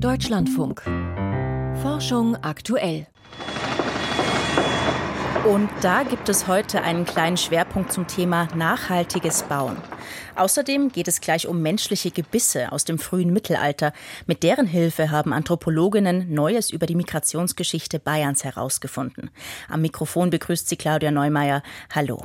Deutschlandfunk. Forschung aktuell. Und da gibt es heute einen kleinen Schwerpunkt zum Thema nachhaltiges Bauen. Außerdem geht es gleich um menschliche Gebisse aus dem frühen Mittelalter. Mit deren Hilfe haben Anthropologinnen Neues über die Migrationsgeschichte Bayerns herausgefunden. Am Mikrofon begrüßt sie Claudia Neumeier. Hallo.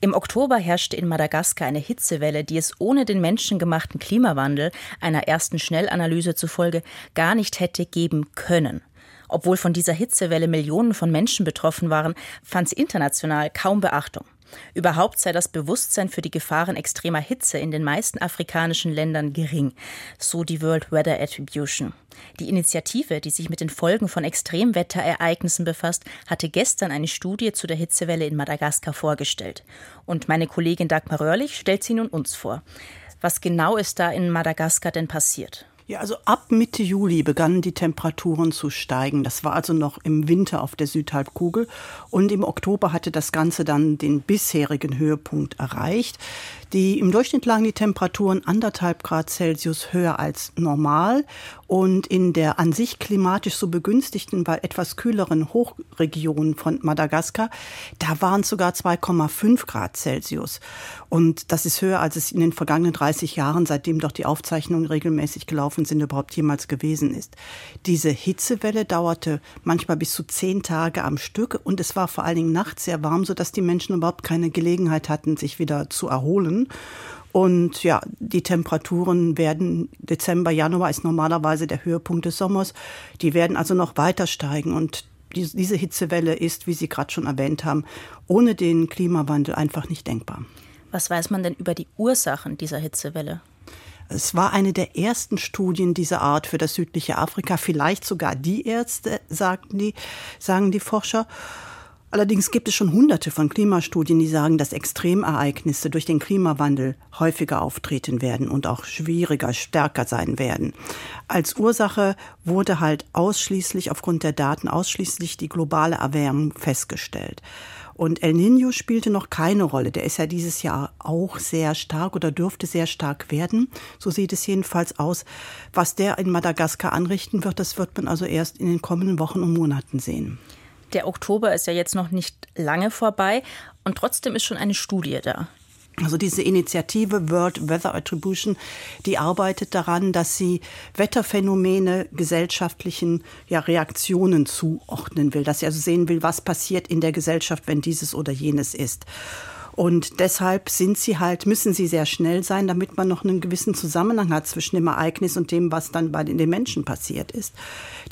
Im Oktober herrschte in Madagaskar eine Hitzewelle, die es ohne den menschengemachten Klimawandel, einer ersten Schnellanalyse zufolge, gar nicht hätte geben können. Obwohl von dieser Hitzewelle Millionen von Menschen betroffen waren, fand sie international kaum Beachtung. Überhaupt sei das Bewusstsein für die Gefahren extremer Hitze in den meisten afrikanischen Ländern gering, so die World Weather Attribution. Die Initiative, die sich mit den Folgen von Extremwetterereignissen befasst, hatte gestern eine Studie zu der Hitzewelle in Madagaskar vorgestellt. Und meine Kollegin Dagmar Röhrlich stellt sie nun uns vor. Was genau ist da in Madagaskar denn passiert? Ja, also ab Mitte Juli begannen die Temperaturen zu steigen. Das war also noch im Winter auf der Südhalbkugel. Und im Oktober hatte das Ganze dann den bisherigen Höhepunkt erreicht. Die, Im Durchschnitt lagen die Temperaturen anderthalb Grad Celsius höher als normal. Und in der an sich klimatisch so begünstigten, weil etwas kühleren Hochregion von Madagaskar, da waren es sogar 2,5 Grad Celsius. Und das ist höher, als es in den vergangenen 30 Jahren, seitdem doch die Aufzeichnungen regelmäßig gelaufen sind, überhaupt jemals gewesen ist. Diese Hitzewelle dauerte manchmal bis zu zehn Tage am Stück und es war vor allen Dingen nachts sehr warm, sodass die Menschen überhaupt keine Gelegenheit hatten, sich wieder zu erholen. Und ja, die Temperaturen werden Dezember, Januar ist normalerweise der Höhepunkt des Sommers. Die werden also noch weiter steigen und diese Hitzewelle ist, wie Sie gerade schon erwähnt haben, ohne den Klimawandel einfach nicht denkbar. Was weiß man denn über die Ursachen dieser Hitzewelle? Es war eine der ersten Studien dieser Art für das südliche Afrika, vielleicht sogar die erste, sagten die, sagen die Forscher. Allerdings gibt es schon hunderte von Klimastudien, die sagen, dass Extremereignisse durch den Klimawandel häufiger auftreten werden und auch schwieriger, stärker sein werden. Als Ursache wurde halt ausschließlich aufgrund der Daten ausschließlich die globale Erwärmung festgestellt. Und El Nino spielte noch keine Rolle. Der ist ja dieses Jahr auch sehr stark oder dürfte sehr stark werden. So sieht es jedenfalls aus. Was der in Madagaskar anrichten wird, das wird man also erst in den kommenden Wochen und Monaten sehen. Der Oktober ist ja jetzt noch nicht lange vorbei und trotzdem ist schon eine Studie da. Also diese Initiative World Weather Attribution, die arbeitet daran, dass sie Wetterphänomene gesellschaftlichen ja, Reaktionen zuordnen will, dass sie also sehen will, was passiert in der Gesellschaft, wenn dieses oder jenes ist. Und deshalb sind sie halt, müssen sie sehr schnell sein, damit man noch einen gewissen Zusammenhang hat zwischen dem Ereignis und dem, was dann bei den Menschen passiert ist.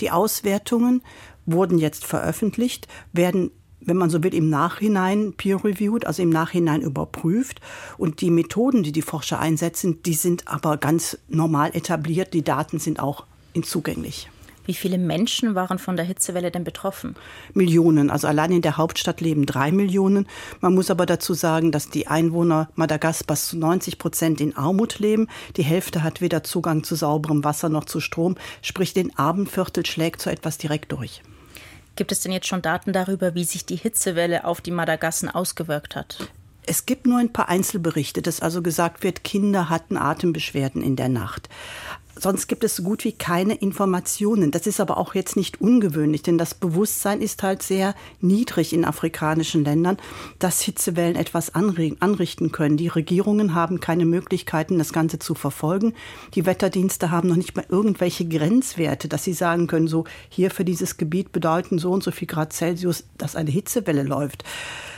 Die Auswertungen wurden jetzt veröffentlicht, werden wenn man so will, im Nachhinein peer-reviewed, also im Nachhinein überprüft. Und die Methoden, die die Forscher einsetzen, die sind aber ganz normal etabliert. Die Daten sind auch zugänglich. Wie viele Menschen waren von der Hitzewelle denn betroffen? Millionen. Also allein in der Hauptstadt leben drei Millionen. Man muss aber dazu sagen, dass die Einwohner Madagaskars zu 90 Prozent in Armut leben. Die Hälfte hat weder Zugang zu sauberem Wasser noch zu Strom. Sprich, den Abendviertel schlägt so etwas direkt durch. Gibt es denn jetzt schon Daten darüber, wie sich die Hitzewelle auf die Madagassen ausgewirkt hat? Es gibt nur ein paar Einzelberichte, dass also gesagt wird, Kinder hatten Atembeschwerden in der Nacht. Sonst gibt es so gut wie keine Informationen. Das ist aber auch jetzt nicht ungewöhnlich, denn das Bewusstsein ist halt sehr niedrig in afrikanischen Ländern, dass Hitzewellen etwas anrichten können. Die Regierungen haben keine Möglichkeiten, das Ganze zu verfolgen. Die Wetterdienste haben noch nicht mal irgendwelche Grenzwerte, dass sie sagen können, so hier für dieses Gebiet bedeuten so und so viel Grad Celsius, dass eine Hitzewelle läuft.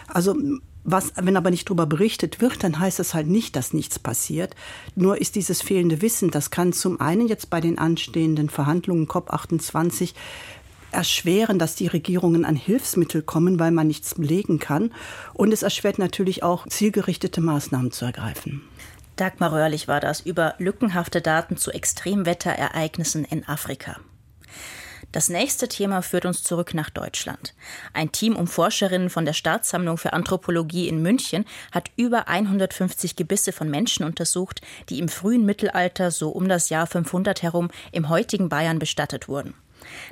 Also was, wenn aber nicht darüber berichtet wird, dann heißt es halt nicht, dass nichts passiert. Nur ist dieses fehlende Wissen, das kann zum einen jetzt bei den anstehenden Verhandlungen COP28 erschweren, dass die Regierungen an Hilfsmittel kommen, weil man nichts belegen kann. Und es erschwert natürlich auch, zielgerichtete Maßnahmen zu ergreifen. Dagmar Röhrlich war das über lückenhafte Daten zu Extremwetterereignissen in Afrika. Das nächste Thema führt uns zurück nach Deutschland. Ein Team um Forscherinnen von der Staatssammlung für Anthropologie in München hat über 150 Gebisse von Menschen untersucht, die im frühen Mittelalter, so um das Jahr 500 herum, im heutigen Bayern bestattet wurden.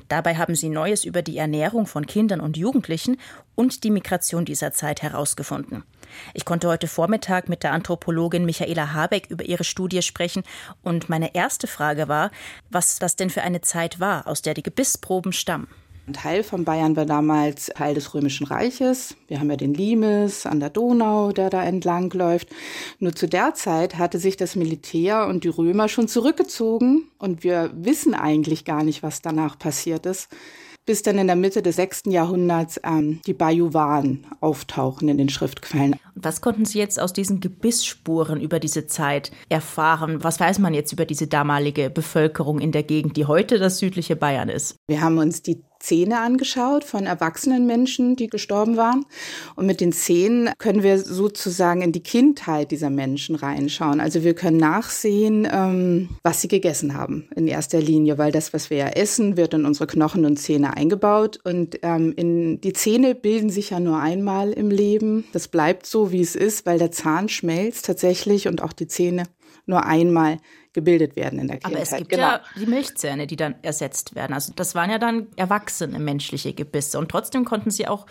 Dabei haben sie Neues über die Ernährung von Kindern und Jugendlichen und die Migration dieser Zeit herausgefunden. Ich konnte heute Vormittag mit der Anthropologin Michaela Habeck über ihre Studie sprechen und meine erste Frage war, was das denn für eine Zeit war, aus der die Gebissproben stammen. Ein Teil von Bayern war damals Teil des Römischen Reiches. Wir haben ja den Limes an der Donau, der da entlang läuft. Nur zu der Zeit hatte sich das Militär und die Römer schon zurückgezogen und wir wissen eigentlich gar nicht, was danach passiert ist bis dann in der Mitte des 6. Jahrhunderts ähm, die Bajuwan auftauchen in den Schriftquellen. Was konnten Sie jetzt aus diesen Gebissspuren über diese Zeit erfahren? Was weiß man jetzt über diese damalige Bevölkerung in der Gegend, die heute das südliche Bayern ist? Wir haben uns die Zähne angeschaut von erwachsenen Menschen, die gestorben waren. Und mit den Zähnen können wir sozusagen in die Kindheit dieser Menschen reinschauen. Also wir können nachsehen, ähm, was sie gegessen haben in erster Linie, weil das, was wir ja essen, wird in unsere Knochen und Zähne eingebaut. Und ähm, in, die Zähne bilden sich ja nur einmal im Leben. Das bleibt so, wie es ist, weil der Zahn schmelzt tatsächlich und auch die Zähne nur einmal gebildet werden in der Kindheit. Aber es gibt genau. ja die Milchzähne, die dann ersetzt werden. Also das waren ja dann erwachsene menschliche Gebisse und trotzdem konnten sie auch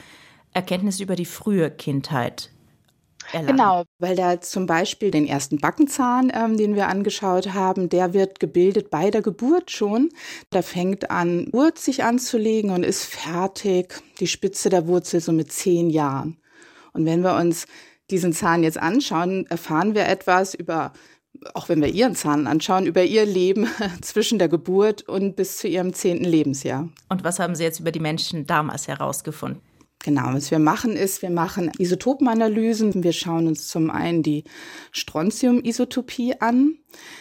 Erkenntnisse über die frühe Kindheit Erlangen. Genau, weil da zum Beispiel den ersten Backenzahn, ähm, den wir angeschaut haben, der wird gebildet bei der Geburt schon. Da fängt an, Wurz sich anzulegen und ist fertig, die Spitze der Wurzel so mit zehn Jahren. Und wenn wir uns diesen Zahn jetzt anschauen, erfahren wir etwas über auch wenn wir ihren Zahn anschauen, über ihr Leben zwischen der Geburt und bis zu ihrem zehnten Lebensjahr. Und was haben Sie jetzt über die Menschen damals herausgefunden? Genau, was wir machen ist, wir machen Isotopenanalysen. Wir schauen uns zum einen die Strontium-Isotopie an.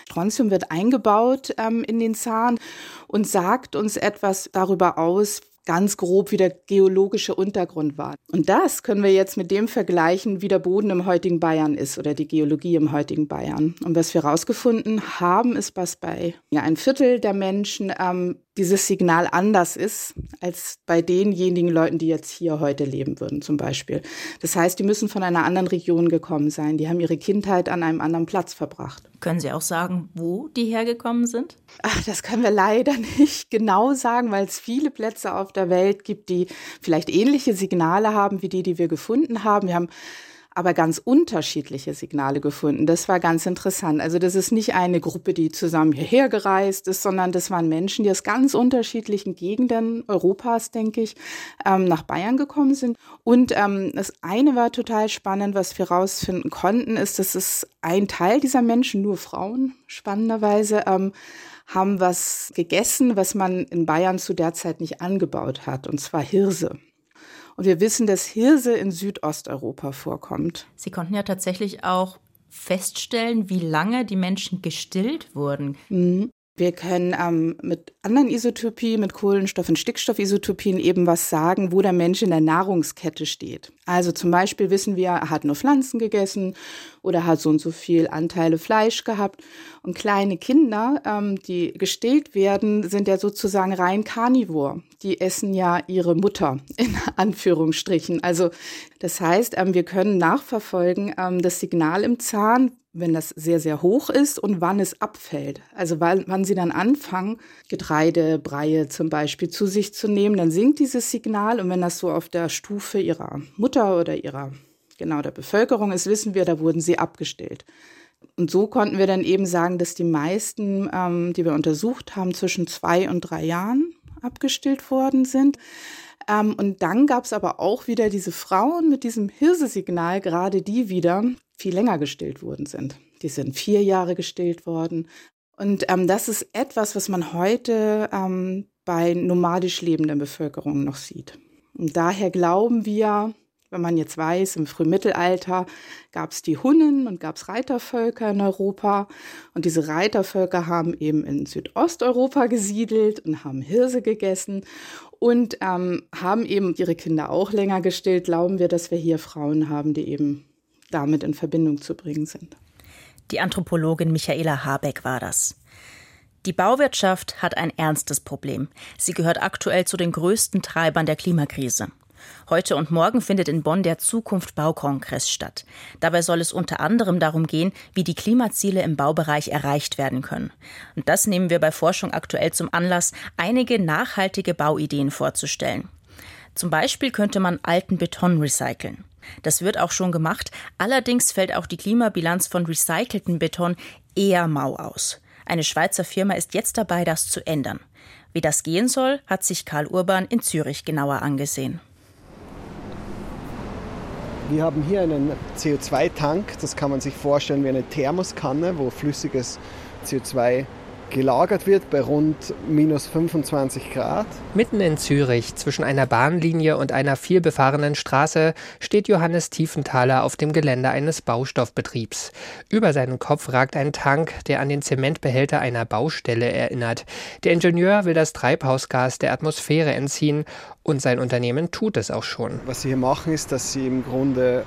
Strontium wird eingebaut ähm, in den Zahn und sagt uns etwas darüber aus, ganz grob, wie der geologische Untergrund war. Und das können wir jetzt mit dem vergleichen, wie der Boden im heutigen Bayern ist oder die Geologie im heutigen Bayern. Und was wir herausgefunden haben, ist, was bei ja, ein Viertel der Menschen ähm, dieses Signal anders ist als bei denjenigen Leuten, die jetzt hier heute leben würden, zum Beispiel. Das heißt, die müssen von einer anderen Region gekommen sein. Die haben ihre Kindheit an einem anderen Platz verbracht. Können Sie auch sagen, wo die hergekommen sind? Ach, das können wir leider nicht genau sagen, weil es viele Plätze auf der Welt gibt, die vielleicht ähnliche Signale haben wie die, die wir gefunden haben. Wir haben aber ganz unterschiedliche Signale gefunden. Das war ganz interessant. Also das ist nicht eine Gruppe, die zusammen hierher gereist ist, sondern das waren Menschen, die aus ganz unterschiedlichen Gegenden Europas, denke ich, ähm, nach Bayern gekommen sind. Und ähm, das eine war total spannend, was wir herausfinden konnten, ist, dass es ein Teil dieser Menschen, nur Frauen, spannenderweise, ähm, haben was gegessen, was man in Bayern zu der Zeit nicht angebaut hat, und zwar Hirse. Und wir wissen, dass Hirse in Südosteuropa vorkommt. Sie konnten ja tatsächlich auch feststellen, wie lange die Menschen gestillt wurden. Mhm. Wir können ähm, mit anderen Isotopien, mit Kohlenstoff- und Stickstoffisotopien eben was sagen, wo der Mensch in der Nahrungskette steht. Also zum Beispiel wissen wir, er hat nur Pflanzen gegessen oder hat so und so viel Anteile Fleisch gehabt. Und kleine Kinder, ähm, die gestillt werden, sind ja sozusagen rein Karnivor. Die essen ja ihre Mutter in Anführungsstrichen. Also das heißt, ähm, wir können nachverfolgen ähm, das Signal im Zahn, wenn das sehr, sehr hoch ist und wann es abfällt. Also wann, wann sie dann anfangen, Getreide, Breie zum Beispiel zu sich zu nehmen, dann sinkt dieses Signal und wenn das so auf der Stufe ihrer Mutter oder ihrer, genau, der Bevölkerung ist, wissen wir, da wurden sie abgestellt. Und so konnten wir dann eben sagen, dass die meisten, ähm, die wir untersucht haben, zwischen zwei und drei Jahren abgestillt worden sind. Ähm, und dann gab es aber auch wieder diese Frauen mit diesem Hirsesignal, gerade die wieder, viel länger gestillt worden sind. Die sind vier Jahre gestillt worden. Und ähm, das ist etwas, was man heute ähm, bei nomadisch lebender Bevölkerung noch sieht. Und daher glauben wir, wenn man jetzt weiß, im Frühmittelalter gab es die Hunnen und gab es Reitervölker in Europa. Und diese Reitervölker haben eben in Südosteuropa gesiedelt und haben Hirse gegessen und ähm, haben eben ihre Kinder auch länger gestillt. Glauben wir, dass wir hier Frauen haben, die eben damit in Verbindung zu bringen sind. Die Anthropologin Michaela Habeck war das. Die Bauwirtschaft hat ein ernstes Problem. Sie gehört aktuell zu den größten Treibern der Klimakrise. Heute und morgen findet in Bonn der Zukunft Baukongress statt. Dabei soll es unter anderem darum gehen, wie die Klimaziele im Baubereich erreicht werden können. Und das nehmen wir bei Forschung aktuell zum Anlass, einige nachhaltige Bauideen vorzustellen. Zum Beispiel könnte man alten Beton recyceln. Das wird auch schon gemacht, allerdings fällt auch die Klimabilanz von recycelten Beton eher mau aus. Eine Schweizer Firma ist jetzt dabei, das zu ändern. Wie das gehen soll, hat sich Karl Urban in Zürich genauer angesehen. Wir haben hier einen CO2-Tank, das kann man sich vorstellen wie eine Thermoskanne, wo flüssiges CO2 gelagert wird bei rund minus 25 Grad. Mitten in Zürich, zwischen einer Bahnlinie und einer vielbefahrenen Straße, steht Johannes Tiefenthaler auf dem Gelände eines Baustoffbetriebs. Über seinen Kopf ragt ein Tank, der an den Zementbehälter einer Baustelle erinnert. Der Ingenieur will das Treibhausgas der Atmosphäre entziehen und sein Unternehmen tut es auch schon. Was sie hier machen, ist, dass sie im Grunde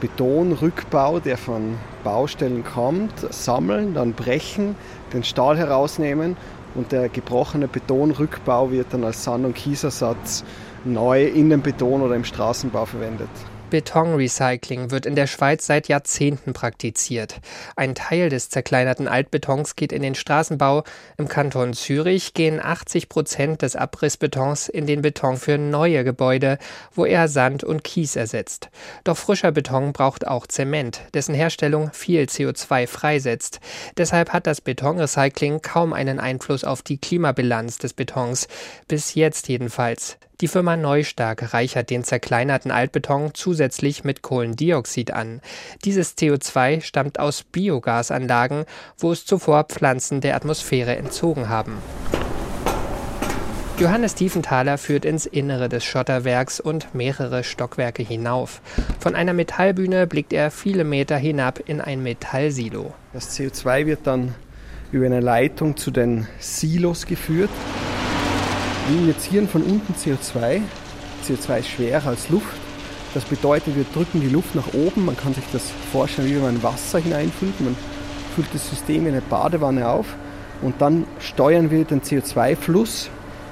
Betonrückbau, der von Baustellen kommt, sammeln, dann brechen, den Stahl herausnehmen und der gebrochene Betonrückbau wird dann als Sand- und Kiesersatz neu in den Beton oder im Straßenbau verwendet. Betonrecycling wird in der Schweiz seit Jahrzehnten praktiziert. Ein Teil des zerkleinerten Altbetons geht in den Straßenbau. Im Kanton Zürich gehen 80 Prozent des Abrissbetons in den Beton für neue Gebäude, wo er Sand und Kies ersetzt. Doch frischer Beton braucht auch Zement, dessen Herstellung viel CO2 freisetzt. Deshalb hat das Betonrecycling kaum einen Einfluss auf die Klimabilanz des Betons. Bis jetzt jedenfalls. Die Firma Neustark reichert den zerkleinerten Altbeton zusätzlich mit Kohlendioxid an. Dieses CO2 stammt aus Biogasanlagen, wo es zuvor Pflanzen der Atmosphäre entzogen haben. Johannes Tiefenthaler führt ins Innere des Schotterwerks und mehrere Stockwerke hinauf. Von einer Metallbühne blickt er viele Meter hinab in ein Metallsilo. Das CO2 wird dann über eine Leitung zu den Silos geführt. Wir injizieren von unten CO2. CO2 ist schwerer als Luft. Das bedeutet, wir drücken die Luft nach oben. Man kann sich das vorstellen, wie wenn man Wasser hineinfüllt. Man füllt das System in eine Badewanne auf und dann steuern wir den CO2-Fluss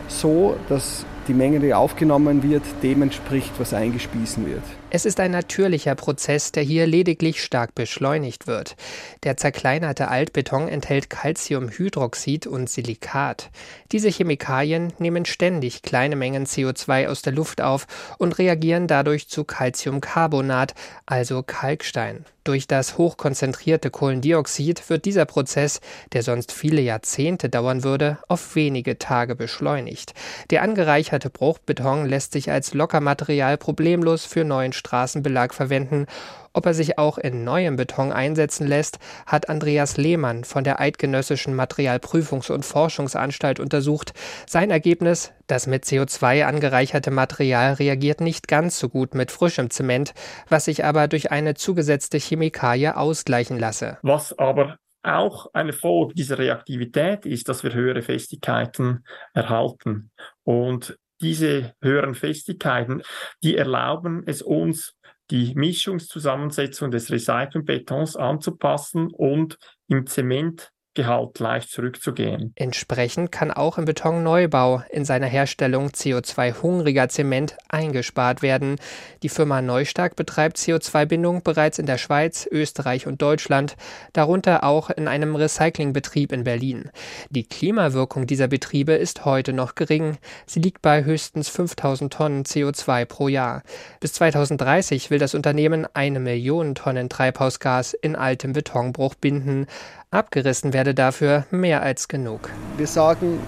so, dass die Menge, die aufgenommen wird, dem entspricht, was eingespiesen wird. Es ist ein natürlicher Prozess, der hier lediglich stark beschleunigt wird. Der zerkleinerte Altbeton enthält Calciumhydroxid und Silikat. Diese Chemikalien nehmen ständig kleine Mengen CO2 aus der Luft auf und reagieren dadurch zu Calciumcarbonat, also Kalkstein. Durch das hochkonzentrierte Kohlendioxid wird dieser Prozess, der sonst viele Jahrzehnte dauern würde, auf wenige Tage beschleunigt. Der angereicherte Bruchbeton lässt sich als Lockermaterial problemlos für neuen Straßenbelag verwenden. Ob er sich auch in neuem Beton einsetzen lässt, hat Andreas Lehmann von der Eidgenössischen Materialprüfungs- und Forschungsanstalt untersucht. Sein Ergebnis, das mit CO2 angereicherte Material reagiert nicht ganz so gut mit frischem Zement, was sich aber durch eine zugesetzte Chemikalie ausgleichen lasse. Was aber auch eine Folge dieser Reaktivität ist, dass wir höhere Festigkeiten erhalten. Und diese höheren Festigkeiten, die erlauben es uns, die Mischungszusammensetzung des Recyclingbetons anzupassen und im Zement Gehalt leicht zurückzugehen. Entsprechend kann auch im Betonneubau in seiner Herstellung CO2-hungriger Zement eingespart werden. Die Firma Neustark betreibt CO2-Bindung bereits in der Schweiz, Österreich und Deutschland, darunter auch in einem Recyclingbetrieb in Berlin. Die Klimawirkung dieser Betriebe ist heute noch gering. Sie liegt bei höchstens 5000 Tonnen CO2 pro Jahr. Bis 2030 will das Unternehmen eine Million Tonnen Treibhausgas in altem Betonbruch binden. Abgerissen werde dafür mehr als genug. Wir sagen,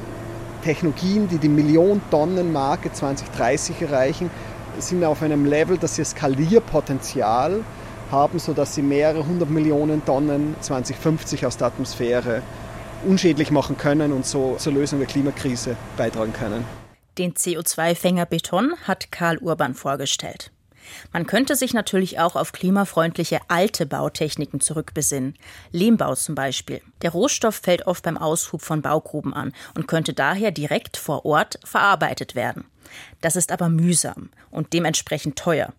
Technologien, die die Million-Tonnen-Marke 2030 erreichen, sind auf einem Level, dass sie Skalierpotenzial haben, sodass sie mehrere hundert Millionen Tonnen 2050 aus der Atmosphäre unschädlich machen können und so zur Lösung der Klimakrise beitragen können. Den CO2-Fänger Beton hat Karl Urban vorgestellt. Man könnte sich natürlich auch auf klimafreundliche alte Bautechniken zurückbesinnen. Lehmbau zum Beispiel. Der Rohstoff fällt oft beim Aushub von Baugruben an und könnte daher direkt vor Ort verarbeitet werden. Das ist aber mühsam und dementsprechend teuer.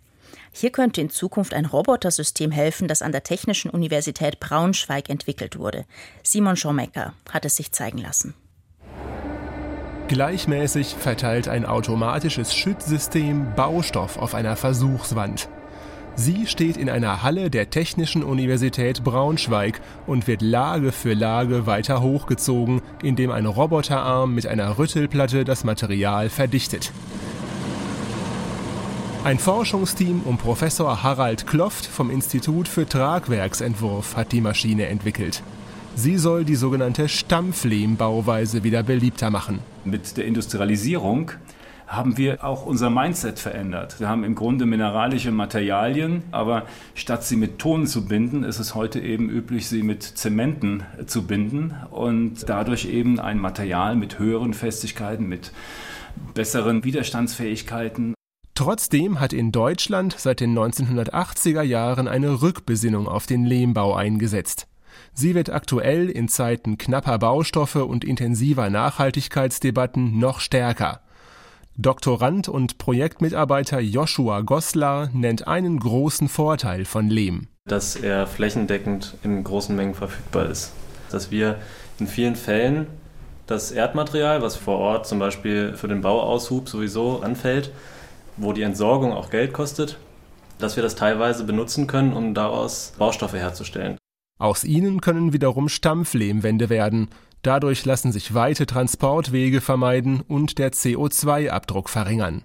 Hier könnte in Zukunft ein Robotersystem helfen, das an der Technischen Universität Braunschweig entwickelt wurde. Simon Schommecker hat es sich zeigen lassen. Gleichmäßig verteilt ein automatisches Schützsystem Baustoff auf einer Versuchswand. Sie steht in einer Halle der Technischen Universität Braunschweig und wird Lage für Lage weiter hochgezogen, indem ein Roboterarm mit einer Rüttelplatte das Material verdichtet. Ein Forschungsteam um Professor Harald Kloft vom Institut für Tragwerksentwurf hat die Maschine entwickelt. Sie soll die sogenannte Stampflehmbauweise wieder beliebter machen. Mit der Industrialisierung haben wir auch unser Mindset verändert. Wir haben im Grunde mineralische Materialien, aber statt sie mit Ton zu binden, ist es heute eben üblich, sie mit Zementen zu binden und dadurch eben ein Material mit höheren Festigkeiten, mit besseren Widerstandsfähigkeiten. Trotzdem hat in Deutschland seit den 1980er Jahren eine Rückbesinnung auf den Lehmbau eingesetzt. Sie wird aktuell in Zeiten knapper Baustoffe und intensiver Nachhaltigkeitsdebatten noch stärker. Doktorand und Projektmitarbeiter Joshua Goslar nennt einen großen Vorteil von Lehm. Dass er flächendeckend in großen Mengen verfügbar ist. Dass wir in vielen Fällen das Erdmaterial, was vor Ort zum Beispiel für den Bauaushub sowieso anfällt, wo die Entsorgung auch Geld kostet, dass wir das teilweise benutzen können, um daraus Baustoffe herzustellen. Aus ihnen können wiederum Stampflehmwände werden, Dadurch lassen sich weite Transportwege vermeiden und der CO2-Abdruck verringern.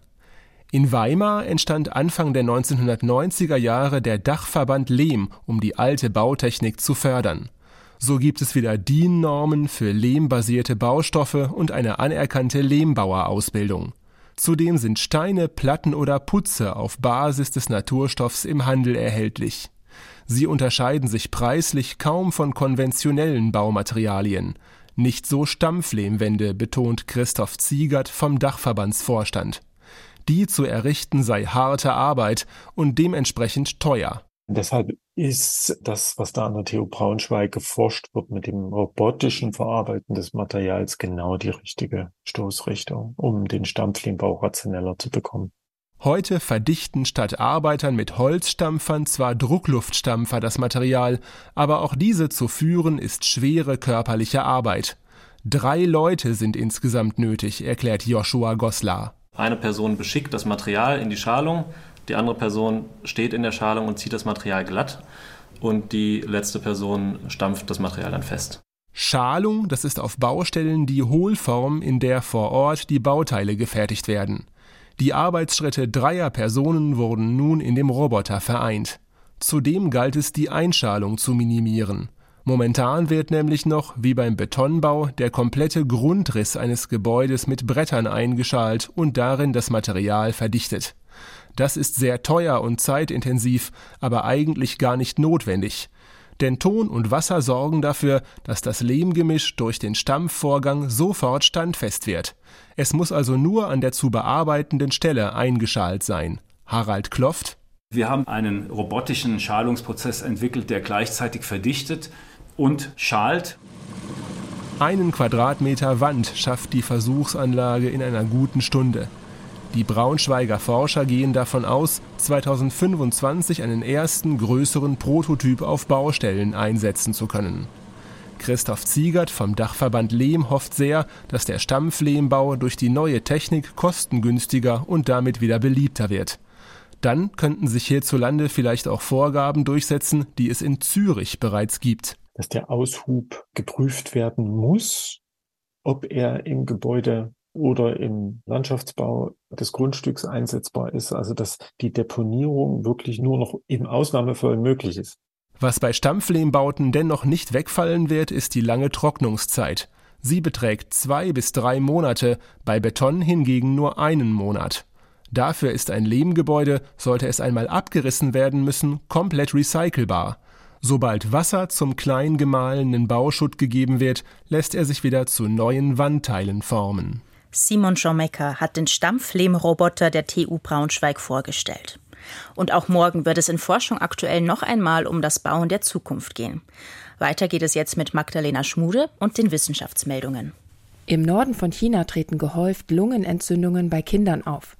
In Weimar entstand Anfang der 1990er Jahre der Dachverband Lehm, um die alte Bautechnik zu fördern. So gibt es wieder DIN-Normen für lehmbasierte Baustoffe und eine anerkannte Lehmbauerausbildung. Zudem sind Steine, Platten oder Putze auf Basis des Naturstoffs im Handel erhältlich. Sie unterscheiden sich preislich kaum von konventionellen Baumaterialien. Nicht so Stampflehmwände, betont Christoph Ziegert vom Dachverbandsvorstand. Die zu errichten sei harte Arbeit und dementsprechend teuer. Deshalb ist das, was da an der TU Braunschweig geforscht wird mit dem robotischen Verarbeiten des Materials, genau die richtige Stoßrichtung, um den Stampflehmbau rationeller zu bekommen. Heute verdichten statt Arbeitern mit Holzstampfern zwar Druckluftstampfer das Material, aber auch diese zu führen ist schwere körperliche Arbeit. Drei Leute sind insgesamt nötig, erklärt Joshua Goslar. Eine Person beschickt das Material in die Schalung, die andere Person steht in der Schalung und zieht das Material glatt und die letzte Person stampft das Material dann fest. Schalung, das ist auf Baustellen die Hohlform, in der vor Ort die Bauteile gefertigt werden. Die Arbeitsschritte dreier Personen wurden nun in dem Roboter vereint. Zudem galt es, die Einschalung zu minimieren. Momentan wird nämlich noch, wie beim Betonbau, der komplette Grundriss eines Gebäudes mit Brettern eingeschalt und darin das Material verdichtet. Das ist sehr teuer und zeitintensiv, aber eigentlich gar nicht notwendig. Denn Ton und Wasser sorgen dafür, dass das Lehmgemisch durch den Stampfvorgang sofort standfest wird. Es muss also nur an der zu bearbeitenden Stelle eingeschalt sein. Harald Kloft. Wir haben einen robotischen Schalungsprozess entwickelt, der gleichzeitig verdichtet und schalt. Einen Quadratmeter Wand schafft die Versuchsanlage in einer guten Stunde. Die Braunschweiger Forscher gehen davon aus, 2025 einen ersten größeren Prototyp auf Baustellen einsetzen zu können. Christoph Ziegert vom Dachverband Lehm hofft sehr, dass der Stampflehmbau durch die neue Technik kostengünstiger und damit wieder beliebter wird. Dann könnten sich hierzulande vielleicht auch Vorgaben durchsetzen, die es in Zürich bereits gibt. Dass der Aushub geprüft werden muss, ob er im Gebäude oder im Landschaftsbau des Grundstücks einsetzbar ist. Also dass die Deponierung wirklich nur noch im Ausnahmefall möglich ist. Was bei Stampflehmbauten dennoch nicht wegfallen wird, ist die lange Trocknungszeit. Sie beträgt zwei bis drei Monate, bei Beton hingegen nur einen Monat. Dafür ist ein Lehmgebäude, sollte es einmal abgerissen werden müssen, komplett recycelbar. Sobald Wasser zum klein gemahlenen Bauschutt gegeben wird, lässt er sich wieder zu neuen Wandteilen formen. Simon Schommecker hat den Stampflehmroboter der TU Braunschweig vorgestellt. Und auch morgen wird es in Forschung aktuell noch einmal um das Bauen der Zukunft gehen. Weiter geht es jetzt mit Magdalena Schmude und den Wissenschaftsmeldungen. Im Norden von China treten gehäuft Lungenentzündungen bei Kindern auf.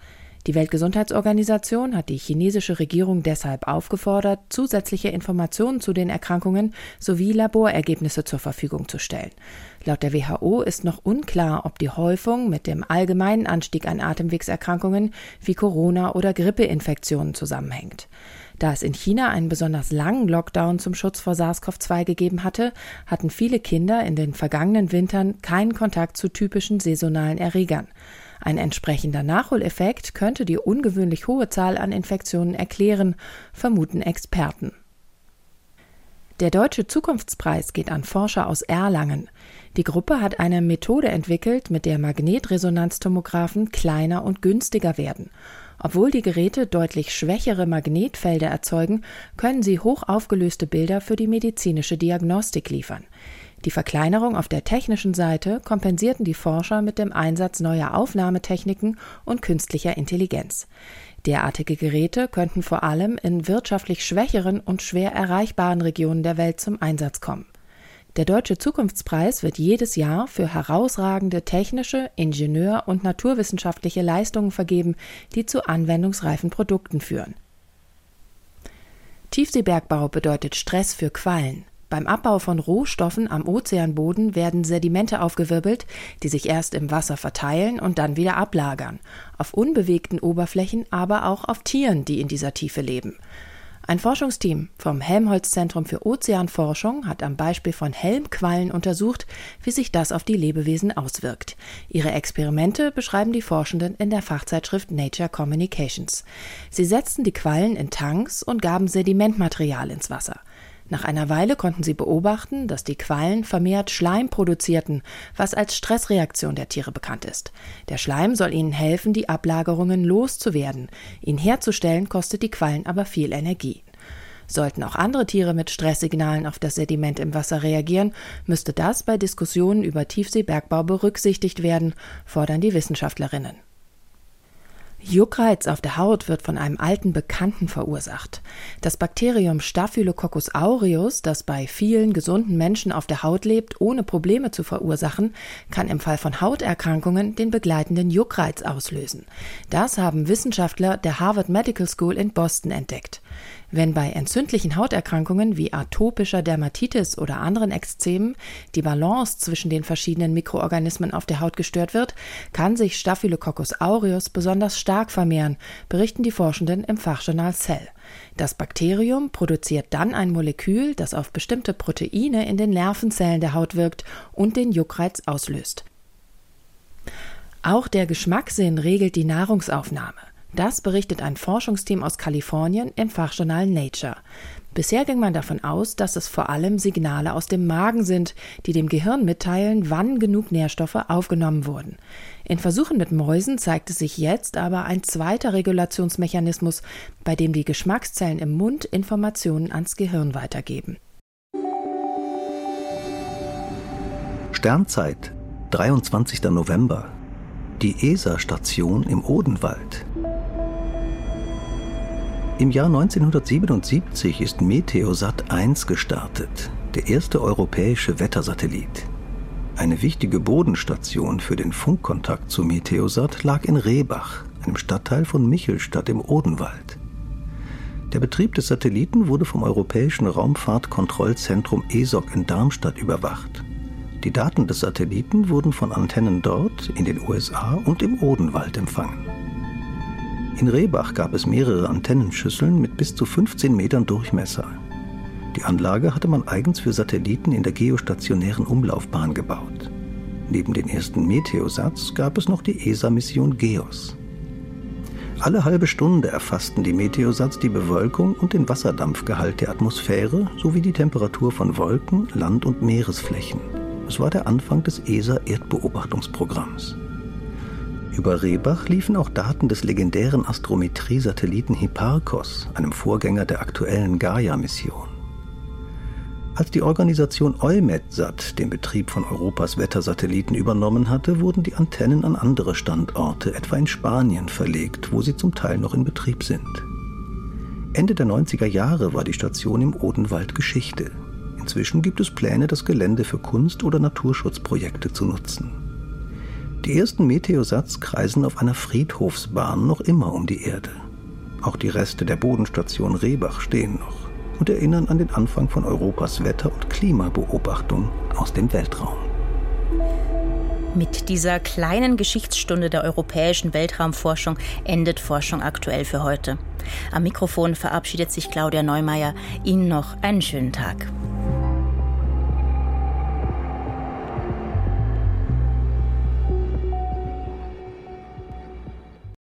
Die Weltgesundheitsorganisation hat die chinesische Regierung deshalb aufgefordert, zusätzliche Informationen zu den Erkrankungen sowie Laborergebnisse zur Verfügung zu stellen. Laut der WHO ist noch unklar, ob die Häufung mit dem allgemeinen Anstieg an Atemwegserkrankungen wie Corona- oder Grippeinfektionen zusammenhängt. Da es in China einen besonders langen Lockdown zum Schutz vor SARS-CoV-2 gegeben hatte, hatten viele Kinder in den vergangenen Wintern keinen Kontakt zu typischen saisonalen Erregern. Ein entsprechender Nachholeffekt könnte die ungewöhnlich hohe Zahl an Infektionen erklären, vermuten Experten. Der Deutsche Zukunftspreis geht an Forscher aus Erlangen. Die Gruppe hat eine Methode entwickelt, mit der Magnetresonanztomographen kleiner und günstiger werden. Obwohl die Geräte deutlich schwächere Magnetfelder erzeugen, können sie hoch aufgelöste Bilder für die medizinische Diagnostik liefern. Die Verkleinerung auf der technischen Seite kompensierten die Forscher mit dem Einsatz neuer Aufnahmetechniken und künstlicher Intelligenz. Derartige Geräte könnten vor allem in wirtschaftlich schwächeren und schwer erreichbaren Regionen der Welt zum Einsatz kommen. Der Deutsche Zukunftspreis wird jedes Jahr für herausragende technische, Ingenieur- und naturwissenschaftliche Leistungen vergeben, die zu anwendungsreifen Produkten führen. Tiefseebergbau bedeutet Stress für Quallen. Beim Abbau von Rohstoffen am Ozeanboden werden Sedimente aufgewirbelt, die sich erst im Wasser verteilen und dann wieder ablagern, auf unbewegten Oberflächen, aber auch auf Tieren, die in dieser Tiefe leben. Ein Forschungsteam vom Helmholtz-Zentrum für Ozeanforschung hat am Beispiel von Helmquallen untersucht, wie sich das auf die Lebewesen auswirkt. Ihre Experimente beschreiben die Forschenden in der Fachzeitschrift Nature Communications. Sie setzten die Quallen in Tanks und gaben Sedimentmaterial ins Wasser. Nach einer Weile konnten sie beobachten, dass die Quallen vermehrt Schleim produzierten, was als Stressreaktion der Tiere bekannt ist. Der Schleim soll ihnen helfen, die Ablagerungen loszuwerden. Ihn herzustellen kostet die Quallen aber viel Energie. Sollten auch andere Tiere mit Stresssignalen auf das Sediment im Wasser reagieren, müsste das bei Diskussionen über Tiefseebergbau berücksichtigt werden, fordern die Wissenschaftlerinnen. Juckreiz auf der Haut wird von einem alten Bekannten verursacht. Das Bakterium Staphylococcus aureus, das bei vielen gesunden Menschen auf der Haut lebt, ohne Probleme zu verursachen, kann im Fall von Hauterkrankungen den begleitenden Juckreiz auslösen. Das haben Wissenschaftler der Harvard Medical School in Boston entdeckt. Wenn bei entzündlichen Hauterkrankungen wie atopischer Dermatitis oder anderen Ekzemen die Balance zwischen den verschiedenen Mikroorganismen auf der Haut gestört wird, kann sich Staphylococcus aureus besonders stark vermehren, berichten die Forschenden im Fachjournal Cell. Das Bakterium produziert dann ein Molekül, das auf bestimmte Proteine in den Nervenzellen der Haut wirkt und den Juckreiz auslöst. Auch der Geschmackssinn regelt die Nahrungsaufnahme. Das berichtet ein Forschungsteam aus Kalifornien im Fachjournal Nature. Bisher ging man davon aus, dass es vor allem Signale aus dem Magen sind, die dem Gehirn mitteilen, wann genug Nährstoffe aufgenommen wurden. In Versuchen mit Mäusen zeigte sich jetzt aber ein zweiter Regulationsmechanismus, bei dem die Geschmackszellen im Mund Informationen ans Gehirn weitergeben. Sternzeit, 23. November. Die ESA-Station im Odenwald. Im Jahr 1977 ist Meteosat 1 gestartet, der erste europäische Wettersatellit. Eine wichtige Bodenstation für den Funkkontakt zu Meteosat lag in Rehbach, einem Stadtteil von Michelstadt im Odenwald. Der Betrieb des Satelliten wurde vom Europäischen Raumfahrtkontrollzentrum ESOC in Darmstadt überwacht. Die Daten des Satelliten wurden von Antennen dort, in den USA und im Odenwald empfangen. In Rehbach gab es mehrere Antennenschüsseln mit bis zu 15 Metern Durchmesser. Die Anlage hatte man eigens für Satelliten in der geostationären Umlaufbahn gebaut. Neben den ersten Meteosats gab es noch die ESA-Mission GEOS. Alle halbe Stunde erfassten die Meteosats die Bewölkung und den Wasserdampfgehalt der Atmosphäre sowie die Temperatur von Wolken, Land- und Meeresflächen. Es war der Anfang des ESA-Erdbeobachtungsprogramms. Über Rehbach liefen auch Daten des legendären Astrometrie-Satelliten Hipparcos, einem Vorgänger der aktuellen Gaia-Mission. Als die Organisation EUMETSAT den Betrieb von Europas Wettersatelliten übernommen hatte, wurden die Antennen an andere Standorte, etwa in Spanien, verlegt, wo sie zum Teil noch in Betrieb sind. Ende der 90er Jahre war die Station im Odenwald Geschichte. Inzwischen gibt es Pläne, das Gelände für Kunst- oder Naturschutzprojekte zu nutzen. Die ersten Meteosats kreisen auf einer Friedhofsbahn noch immer um die Erde. Auch die Reste der Bodenstation Rehbach stehen noch und erinnern an den Anfang von Europas Wetter- und Klimabeobachtung aus dem Weltraum. Mit dieser kleinen Geschichtsstunde der europäischen Weltraumforschung endet Forschung aktuell für heute. Am Mikrofon verabschiedet sich Claudia Neumeier. Ihnen noch einen schönen Tag.